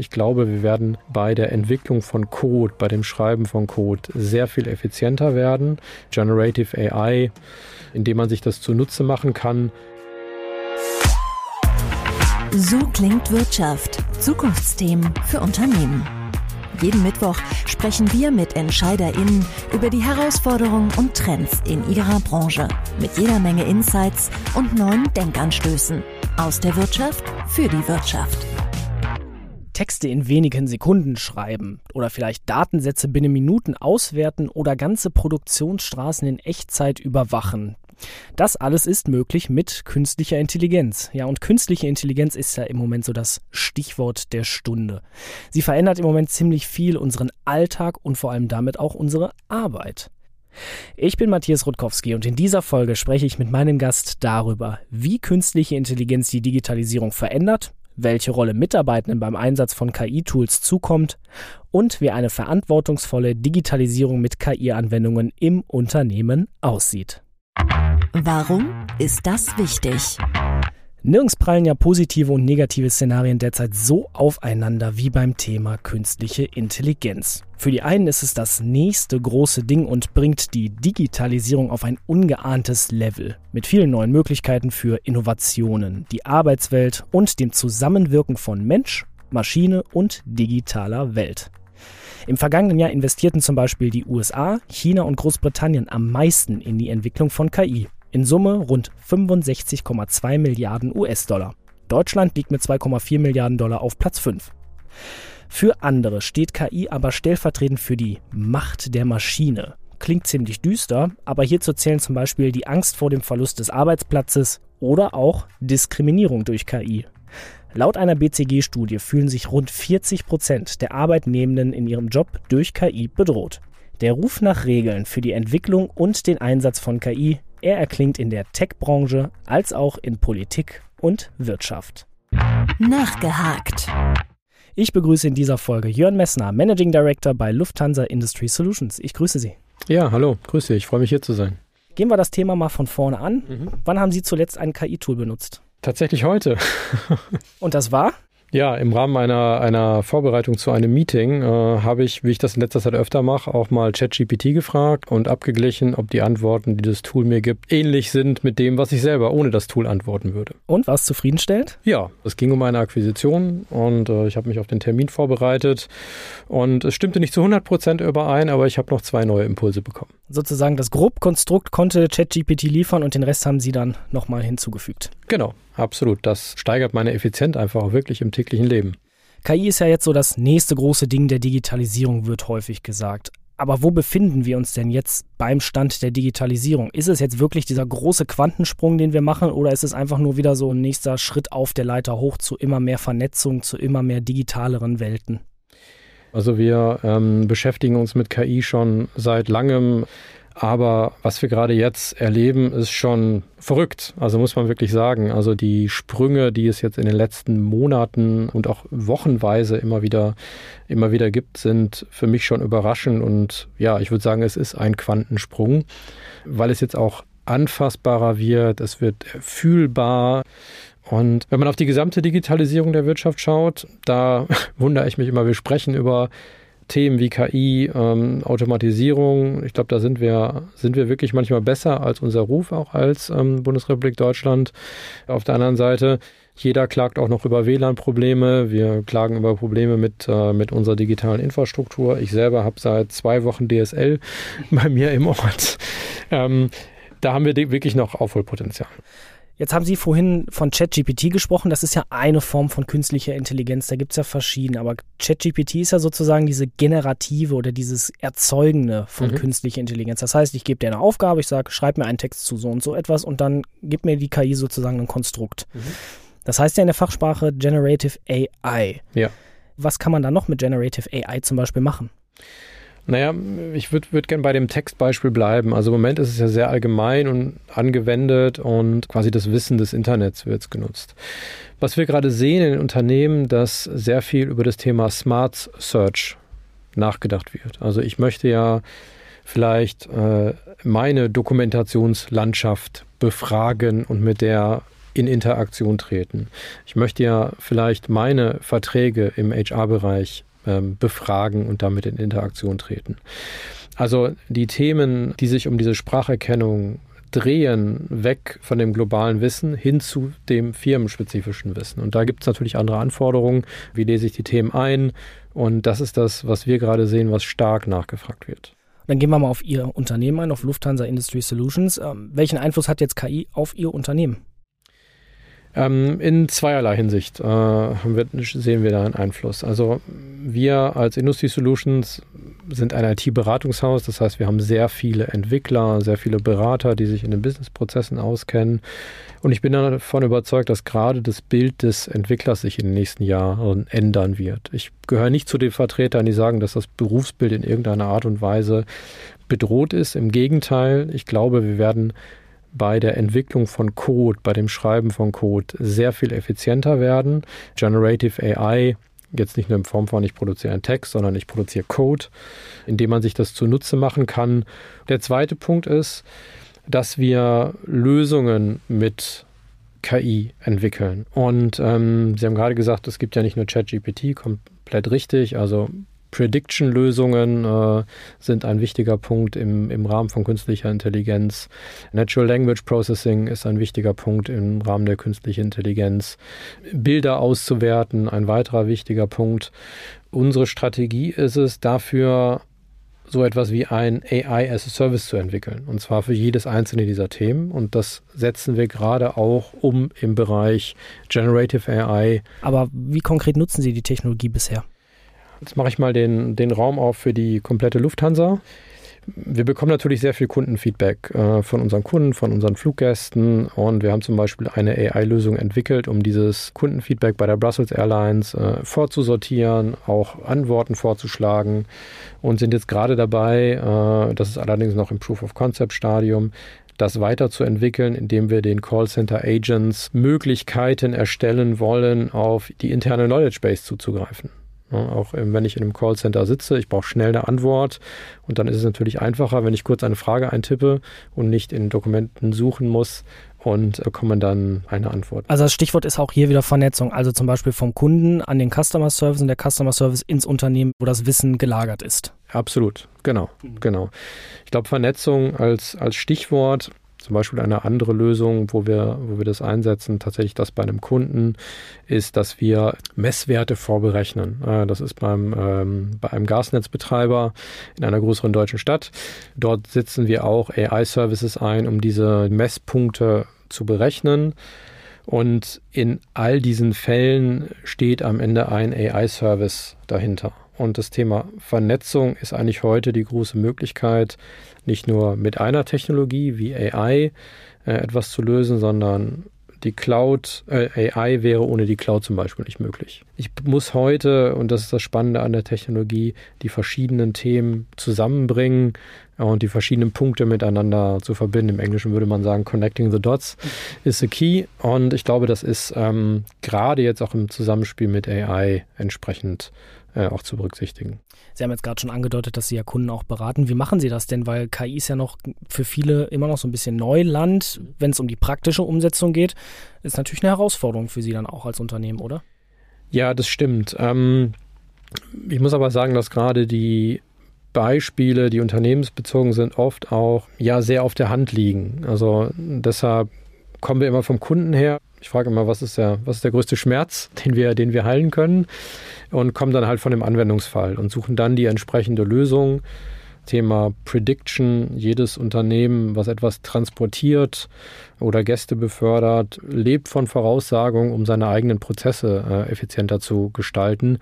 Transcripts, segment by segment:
Ich glaube, wir werden bei der Entwicklung von Code, bei dem Schreiben von Code sehr viel effizienter werden. Generative AI, indem man sich das zunutze machen kann. So klingt Wirtschaft. Zukunftsthemen für Unternehmen. Jeden Mittwoch sprechen wir mit EntscheiderInnen über die Herausforderungen und Trends in ihrer Branche. Mit jeder Menge Insights und neuen Denkanstößen. Aus der Wirtschaft für die Wirtschaft. Texte in wenigen Sekunden schreiben oder vielleicht Datensätze binnen Minuten auswerten oder ganze Produktionsstraßen in Echtzeit überwachen. Das alles ist möglich mit künstlicher Intelligenz. Ja, und künstliche Intelligenz ist ja im Moment so das Stichwort der Stunde. Sie verändert im Moment ziemlich viel unseren Alltag und vor allem damit auch unsere Arbeit. Ich bin Matthias Rutkowski und in dieser Folge spreche ich mit meinem Gast darüber, wie künstliche Intelligenz die Digitalisierung verändert, welche Rolle Mitarbeitenden beim Einsatz von KI-Tools zukommt und wie eine verantwortungsvolle Digitalisierung mit KI-Anwendungen im Unternehmen aussieht. Warum ist das wichtig? Nirgends prallen ja positive und negative Szenarien derzeit so aufeinander wie beim Thema künstliche Intelligenz. Für die einen ist es das nächste große Ding und bringt die Digitalisierung auf ein ungeahntes Level mit vielen neuen Möglichkeiten für Innovationen, die Arbeitswelt und dem Zusammenwirken von Mensch, Maschine und digitaler Welt. Im vergangenen Jahr investierten zum Beispiel die USA, China und Großbritannien am meisten in die Entwicklung von KI. In Summe rund 65,2 Milliarden US-Dollar. Deutschland liegt mit 2,4 Milliarden Dollar auf Platz 5. Für andere steht KI aber stellvertretend für die Macht der Maschine. Klingt ziemlich düster, aber hierzu zählen zum Beispiel die Angst vor dem Verlust des Arbeitsplatzes oder auch Diskriminierung durch KI. Laut einer BCG-Studie fühlen sich rund 40 Prozent der Arbeitnehmenden in ihrem Job durch KI bedroht. Der Ruf nach Regeln für die Entwicklung und den Einsatz von KI er erklingt in der Tech-Branche als auch in Politik und Wirtschaft. Nachgehakt. Ich begrüße in dieser Folge Jörn Messner, Managing Director bei Lufthansa Industry Solutions. Ich grüße Sie. Ja, hallo, grüße, ich freue mich hier zu sein. Gehen wir das Thema mal von vorne an. Mhm. Wann haben Sie zuletzt ein KI-Tool benutzt? Tatsächlich heute. Und das war? Ja, im Rahmen einer, einer Vorbereitung zu einem Meeting äh, habe ich, wie ich das in letzter Zeit öfter mache, auch mal ChatGPT gefragt und abgeglichen, ob die Antworten, die das Tool mir gibt, ähnlich sind mit dem, was ich selber ohne das Tool antworten würde. Und was zufriedenstellt? Ja, es ging um eine Akquisition und äh, ich habe mich auf den Termin vorbereitet und es stimmte nicht zu 100 Prozent überein, aber ich habe noch zwei neue Impulse bekommen. Sozusagen das Grobkonstrukt konnte ChatGPT liefern und den Rest haben Sie dann nochmal hinzugefügt. Genau, absolut. Das steigert meine Effizienz einfach auch wirklich im täglichen Leben. KI ist ja jetzt so das nächste große Ding der Digitalisierung, wird häufig gesagt. Aber wo befinden wir uns denn jetzt beim Stand der Digitalisierung? Ist es jetzt wirklich dieser große Quantensprung, den wir machen, oder ist es einfach nur wieder so ein nächster Schritt auf der Leiter hoch zu immer mehr Vernetzung, zu immer mehr digitaleren Welten? Also wir ähm, beschäftigen uns mit KI schon seit langem. Aber was wir gerade jetzt erleben, ist schon verrückt. Also muss man wirklich sagen. Also die Sprünge, die es jetzt in den letzten Monaten und auch wochenweise immer wieder, immer wieder gibt, sind für mich schon überraschend. Und ja, ich würde sagen, es ist ein Quantensprung, weil es jetzt auch anfassbarer wird. Es wird fühlbar. Und wenn man auf die gesamte Digitalisierung der Wirtschaft schaut, da wundere ich mich immer, wir sprechen über Themen wie KI, ähm, Automatisierung, ich glaube, da sind wir, sind wir wirklich manchmal besser als unser Ruf auch als ähm, Bundesrepublik Deutschland. Auf der anderen Seite, jeder klagt auch noch über WLAN-Probleme. Wir klagen über Probleme mit, äh, mit unserer digitalen Infrastruktur. Ich selber habe seit zwei Wochen DSL bei mir im Ort. Ähm, da haben wir wirklich noch Aufholpotenzial. Jetzt haben Sie vorhin von ChatGPT gesprochen. Das ist ja eine Form von künstlicher Intelligenz. Da gibt es ja verschiedene. Aber ChatGPT ist ja sozusagen diese generative oder dieses Erzeugende von mhm. künstlicher Intelligenz. Das heißt, ich gebe dir eine Aufgabe, ich sage, schreib mir einen Text zu so und so etwas und dann gibt mir die KI sozusagen ein Konstrukt. Mhm. Das heißt ja in der Fachsprache Generative AI. Ja. Was kann man da noch mit Generative AI zum Beispiel machen? Naja, ich würde würd gerne bei dem Textbeispiel bleiben. Also im Moment ist es ja sehr allgemein und angewendet und quasi das Wissen des Internets wird genutzt. Was wir gerade sehen in den Unternehmen, dass sehr viel über das Thema Smart Search nachgedacht wird. Also ich möchte ja vielleicht äh, meine Dokumentationslandschaft befragen und mit der in Interaktion treten. Ich möchte ja vielleicht meine Verträge im HR-Bereich ähm, befragen und damit in Interaktion treten. Also die Themen, die sich um diese Spracherkennung drehen, weg von dem globalen Wissen hin zu dem firmenspezifischen Wissen. Und da gibt es natürlich andere Anforderungen. Wie lese ich die Themen ein? Und das ist das, was wir gerade sehen, was stark nachgefragt wird. Dann gehen wir mal auf Ihr Unternehmen ein, auf Lufthansa Industry Solutions. Ähm, welchen Einfluss hat jetzt KI auf Ihr Unternehmen? Ähm, in zweierlei Hinsicht äh, wir, sehen wir da einen Einfluss. Also wir als Industry Solutions sind ein IT-Beratungshaus, das heißt, wir haben sehr viele Entwickler, sehr viele Berater, die sich in den Businessprozessen auskennen. Und ich bin davon überzeugt, dass gerade das Bild des Entwicklers sich in den nächsten Jahren ändern wird. Ich gehöre nicht zu den Vertretern, die sagen, dass das Berufsbild in irgendeiner Art und Weise bedroht ist. Im Gegenteil, ich glaube, wir werden bei der Entwicklung von Code, bei dem Schreiben von Code sehr viel effizienter werden. Generative AI, jetzt nicht nur in Form von ich produziere einen Text, sondern ich produziere Code, indem man sich das zunutze machen kann. Der zweite Punkt ist, dass wir Lösungen mit KI entwickeln. Und ähm, Sie haben gerade gesagt, es gibt ja nicht nur ChatGPT, komplett richtig. Also Prediction-Lösungen äh, sind ein wichtiger Punkt im, im Rahmen von künstlicher Intelligenz. Natural Language Processing ist ein wichtiger Punkt im Rahmen der künstlichen Intelligenz. Bilder auszuwerten, ein weiterer wichtiger Punkt. Unsere Strategie ist es, dafür so etwas wie ein AI as a Service zu entwickeln. Und zwar für jedes einzelne dieser Themen. Und das setzen wir gerade auch um im Bereich Generative AI. Aber wie konkret nutzen Sie die Technologie bisher? Jetzt mache ich mal den, den Raum auf für die komplette Lufthansa. Wir bekommen natürlich sehr viel Kundenfeedback äh, von unseren Kunden, von unseren Fluggästen und wir haben zum Beispiel eine AI-Lösung entwickelt, um dieses Kundenfeedback bei der Brussels Airlines äh, vorzusortieren, auch Antworten vorzuschlagen und sind jetzt gerade dabei, äh, das ist allerdings noch im Proof of Concept Stadium, das weiterzuentwickeln, indem wir den Callcenter Agents Möglichkeiten erstellen wollen, auf die interne Knowledge Base zuzugreifen. Auch wenn ich in einem Callcenter sitze, ich brauche schnell eine Antwort und dann ist es natürlich einfacher, wenn ich kurz eine Frage eintippe und nicht in Dokumenten suchen muss und bekomme dann eine Antwort. Also das Stichwort ist auch hier wieder Vernetzung, also zum Beispiel vom Kunden an den Customer Service und der Customer Service ins Unternehmen, wo das Wissen gelagert ist. Absolut, genau, genau. Ich glaube Vernetzung als, als Stichwort zum Beispiel eine andere Lösung, wo wir, wo wir das einsetzen, tatsächlich das bei einem Kunden, ist, dass wir Messwerte vorberechnen. Das ist beim, ähm, bei einem Gasnetzbetreiber in einer größeren deutschen Stadt. Dort setzen wir auch AI-Services ein, um diese Messpunkte zu berechnen. Und in all diesen Fällen steht am Ende ein AI-Service dahinter. Und das Thema Vernetzung ist eigentlich heute die große Möglichkeit, nicht nur mit einer Technologie wie AI äh, etwas zu lösen, sondern die Cloud, äh, AI wäre ohne die Cloud zum Beispiel nicht möglich. Ich muss heute, und das ist das Spannende an der Technologie, die verschiedenen Themen zusammenbringen und die verschiedenen Punkte miteinander zu verbinden. Im Englischen würde man sagen, connecting the dots is the key. Und ich glaube, das ist ähm, gerade jetzt auch im Zusammenspiel mit AI entsprechend äh, auch zu berücksichtigen. Sie haben jetzt gerade schon angedeutet, dass Sie ja Kunden auch beraten. Wie machen Sie das denn? Weil KI ist ja noch für viele immer noch so ein bisschen Neuland, wenn es um die praktische Umsetzung geht. Ist natürlich eine Herausforderung für Sie dann auch als Unternehmen, oder? Ja, das stimmt. Ähm, ich muss aber sagen, dass gerade die Beispiele, die unternehmensbezogen sind, oft auch ja sehr auf der Hand liegen. Also deshalb kommen wir immer vom Kunden her. Ich frage immer, was ist der, was ist der größte Schmerz, den wir, den wir heilen können? Und kommen dann halt von dem Anwendungsfall und suchen dann die entsprechende Lösung. Thema Prediction. Jedes Unternehmen, was etwas transportiert oder Gäste befördert, lebt von Voraussagung, um seine eigenen Prozesse äh, effizienter zu gestalten.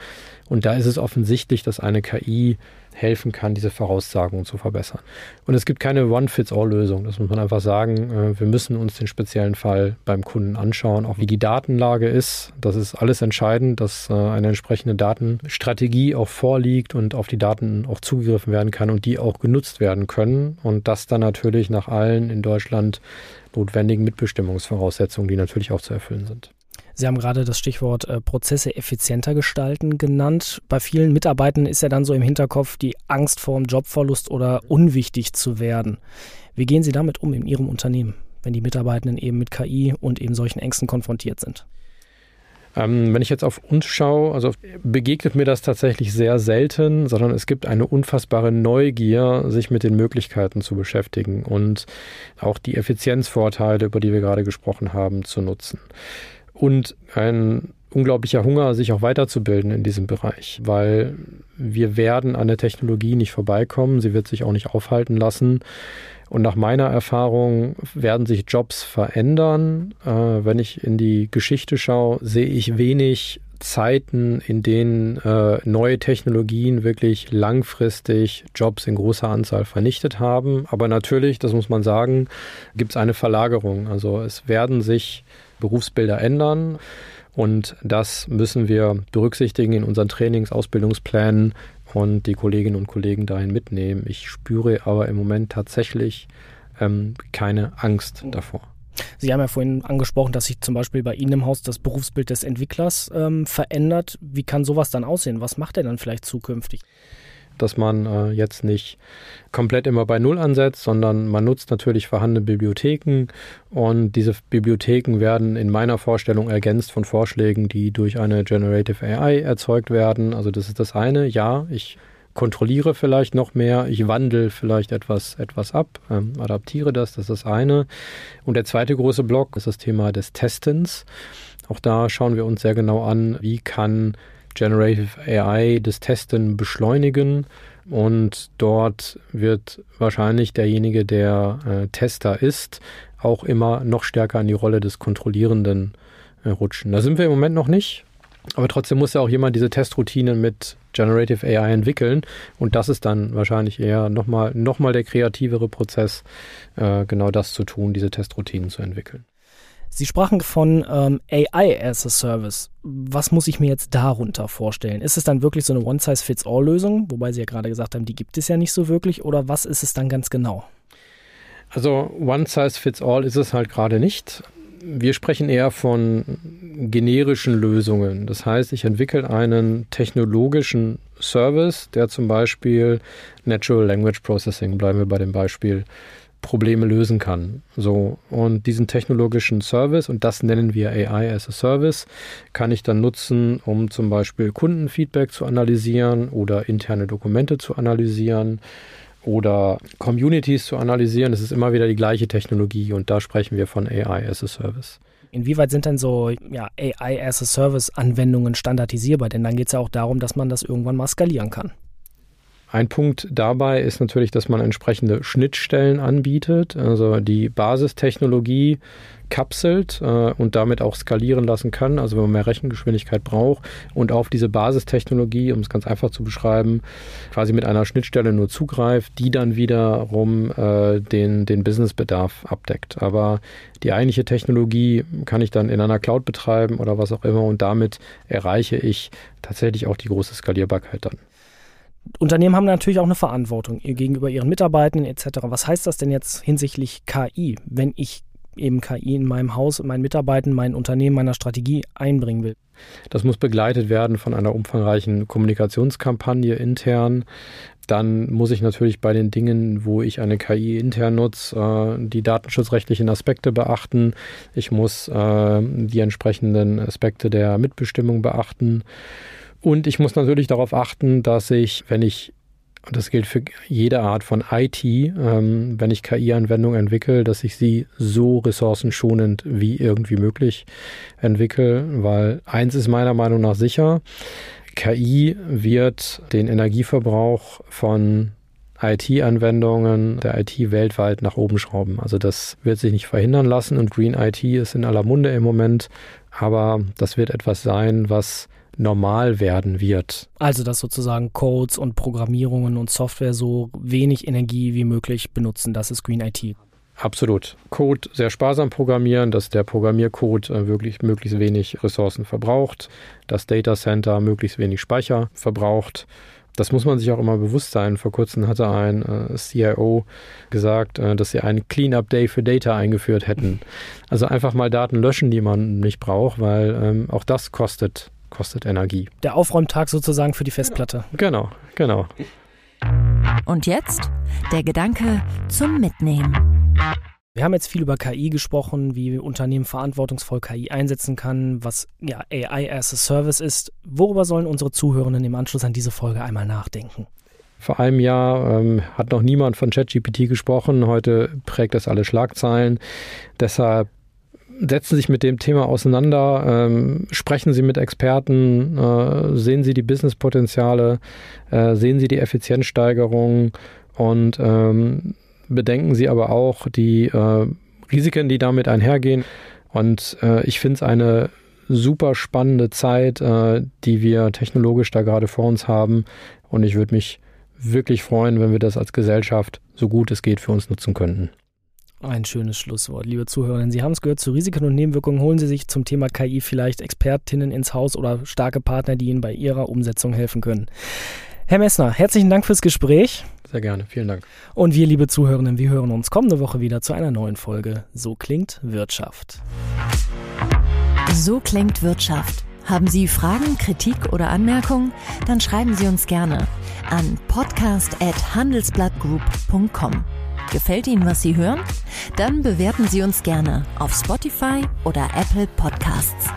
Und da ist es offensichtlich, dass eine KI helfen kann, diese Voraussagungen zu verbessern. Und es gibt keine One-Fits-All-Lösung. Das muss man einfach sagen. Äh, wir müssen uns den speziellen Fall beim Kunden anschauen, auch wie die Datenlage ist. Das ist alles entscheidend, dass äh, eine entsprechende Datenstrategie auch vorliegt und auf die Daten auch zugegriffen werden kann und die auch genutzt werden können. Und das dann natürlich nach allen in Deutschland notwendigen Mitbestimmungsvoraussetzungen, die natürlich auch zu erfüllen sind. Sie haben gerade das Stichwort äh, Prozesse effizienter gestalten genannt. Bei vielen Mitarbeitern ist ja dann so im Hinterkopf die Angst vor dem Jobverlust oder unwichtig zu werden. Wie gehen Sie damit um in Ihrem Unternehmen? wenn die Mitarbeitenden eben mit KI und eben solchen Ängsten konfrontiert sind? Ähm, wenn ich jetzt auf uns schaue, also begegnet mir das tatsächlich sehr selten, sondern es gibt eine unfassbare Neugier, sich mit den Möglichkeiten zu beschäftigen und auch die Effizienzvorteile, über die wir gerade gesprochen haben, zu nutzen. Und ein unglaublicher Hunger, sich auch weiterzubilden in diesem Bereich, weil wir werden an der Technologie nicht vorbeikommen, sie wird sich auch nicht aufhalten lassen. Und nach meiner Erfahrung werden sich Jobs verändern. Äh, wenn ich in die Geschichte schaue, sehe ich wenig Zeiten, in denen äh, neue Technologien wirklich langfristig Jobs in großer Anzahl vernichtet haben. Aber natürlich, das muss man sagen, gibt es eine Verlagerung. Also es werden sich Berufsbilder ändern. Und das müssen wir berücksichtigen in unseren Trainings, Ausbildungsplänen und die Kolleginnen und Kollegen dahin mitnehmen. Ich spüre aber im Moment tatsächlich ähm, keine Angst davor. Sie haben ja vorhin angesprochen, dass sich zum Beispiel bei Ihnen im Haus das Berufsbild des Entwicklers ähm, verändert. Wie kann sowas dann aussehen? Was macht er dann vielleicht zukünftig? dass man äh, jetzt nicht komplett immer bei Null ansetzt, sondern man nutzt natürlich vorhandene Bibliotheken und diese Bibliotheken werden in meiner Vorstellung ergänzt von Vorschlägen, die durch eine Generative AI erzeugt werden. Also das ist das eine. Ja, ich kontrolliere vielleicht noch mehr, ich wandle vielleicht etwas, etwas ab, ähm, adaptiere das, das ist das eine. Und der zweite große Block ist das Thema des Testens. Auch da schauen wir uns sehr genau an, wie kann Generative AI das Testen beschleunigen und dort wird wahrscheinlich derjenige, der äh, Tester ist, auch immer noch stärker an die Rolle des Kontrollierenden äh, rutschen. Da sind wir im Moment noch nicht, aber trotzdem muss ja auch jemand diese Testroutinen mit Generative AI entwickeln und das ist dann wahrscheinlich eher nochmal noch mal der kreativere Prozess, äh, genau das zu tun, diese Testroutinen zu entwickeln. Sie sprachen von ähm, AI as a Service. Was muss ich mir jetzt darunter vorstellen? Ist es dann wirklich so eine One-Size-Fits-All-Lösung, wobei Sie ja gerade gesagt haben, die gibt es ja nicht so wirklich, oder was ist es dann ganz genau? Also One-Size-Fits-All ist es halt gerade nicht. Wir sprechen eher von generischen Lösungen. Das heißt, ich entwickle einen technologischen Service, der zum Beispiel Natural Language Processing, bleiben wir bei dem Beispiel, Probleme lösen kann. So, und diesen technologischen Service, und das nennen wir AI as a Service, kann ich dann nutzen, um zum Beispiel Kundenfeedback zu analysieren oder interne Dokumente zu analysieren oder Communities zu analysieren. Es ist immer wieder die gleiche Technologie und da sprechen wir von AI as a Service. Inwieweit sind denn so ja, AI as a Service Anwendungen standardisierbar? Denn dann geht es ja auch darum, dass man das irgendwann mal skalieren kann. Ein Punkt dabei ist natürlich, dass man entsprechende Schnittstellen anbietet, also die Basistechnologie kapselt äh, und damit auch skalieren lassen kann, also wenn man mehr Rechengeschwindigkeit braucht und auf diese Basistechnologie, um es ganz einfach zu beschreiben, quasi mit einer Schnittstelle nur zugreift, die dann wiederum äh, den, den Businessbedarf abdeckt. Aber die eigentliche Technologie kann ich dann in einer Cloud betreiben oder was auch immer und damit erreiche ich tatsächlich auch die große Skalierbarkeit dann. Unternehmen haben natürlich auch eine Verantwortung gegenüber ihren Mitarbeitern etc. Was heißt das denn jetzt hinsichtlich KI, wenn ich eben KI in meinem Haus, in meinen Mitarbeitern, mein Unternehmen, meiner Strategie einbringen will? Das muss begleitet werden von einer umfangreichen Kommunikationskampagne intern. Dann muss ich natürlich bei den Dingen, wo ich eine KI intern nutze, äh, die datenschutzrechtlichen Aspekte beachten. Ich muss äh, die entsprechenden Aspekte der Mitbestimmung beachten. Und ich muss natürlich darauf achten, dass ich, wenn ich, und das gilt für jede Art von IT, ähm, wenn ich KI-Anwendungen entwickle, dass ich sie so ressourcenschonend wie irgendwie möglich entwickle, weil eins ist meiner Meinung nach sicher, KI wird den Energieverbrauch von IT-Anwendungen der IT weltweit nach oben schrauben. Also das wird sich nicht verhindern lassen und Green IT ist in aller Munde im Moment, aber das wird etwas sein, was normal werden wird. Also dass sozusagen Codes und Programmierungen und Software so wenig Energie wie möglich benutzen. Das ist Green IT. Absolut. Code sehr sparsam programmieren, dass der Programmiercode äh, wirklich möglichst wenig Ressourcen verbraucht, dass Data Center möglichst wenig Speicher verbraucht. Das muss man sich auch immer bewusst sein. Vor kurzem hatte ein äh, CIO gesagt, äh, dass sie einen Cleanup Day für Data eingeführt hätten. Also einfach mal Daten löschen, die man nicht braucht, weil ähm, auch das kostet kostet Energie. Der Aufräumtag sozusagen für die Festplatte. Genau, genau. Und jetzt der Gedanke zum Mitnehmen. Wir haben jetzt viel über KI gesprochen, wie Unternehmen verantwortungsvoll KI einsetzen kann, was ja AI as a Service ist. Worüber sollen unsere Zuhörenden im Anschluss an diese Folge einmal nachdenken? Vor einem Jahr ähm, hat noch niemand von ChatGPT gesprochen. Heute prägt das alle Schlagzeilen. Deshalb setzen sich mit dem Thema auseinander, ähm, sprechen Sie mit Experten, äh, sehen Sie die Businesspotenziale, äh, sehen Sie die Effizienzsteigerung und ähm, bedenken Sie aber auch die äh, Risiken, die damit einhergehen. Und äh, ich finde es eine super spannende Zeit, äh, die wir technologisch da gerade vor uns haben. Und ich würde mich wirklich freuen, wenn wir das als Gesellschaft so gut es geht für uns nutzen könnten. Ein schönes Schlusswort, liebe Zuhörerinnen. Sie haben es gehört, zu Risiken und Nebenwirkungen holen Sie sich zum Thema KI vielleicht Expertinnen ins Haus oder starke Partner, die Ihnen bei Ihrer Umsetzung helfen können. Herr Messner, herzlichen Dank fürs Gespräch. Sehr gerne, vielen Dank. Und wir, liebe Zuhörerinnen, wir hören uns kommende Woche wieder zu einer neuen Folge So klingt Wirtschaft. So klingt Wirtschaft. Haben Sie Fragen, Kritik oder Anmerkungen? Dann schreiben Sie uns gerne an podcast@handelsblattgroup.com. Gefällt Ihnen, was Sie hören? Dann bewerten Sie uns gerne auf Spotify oder Apple Podcasts.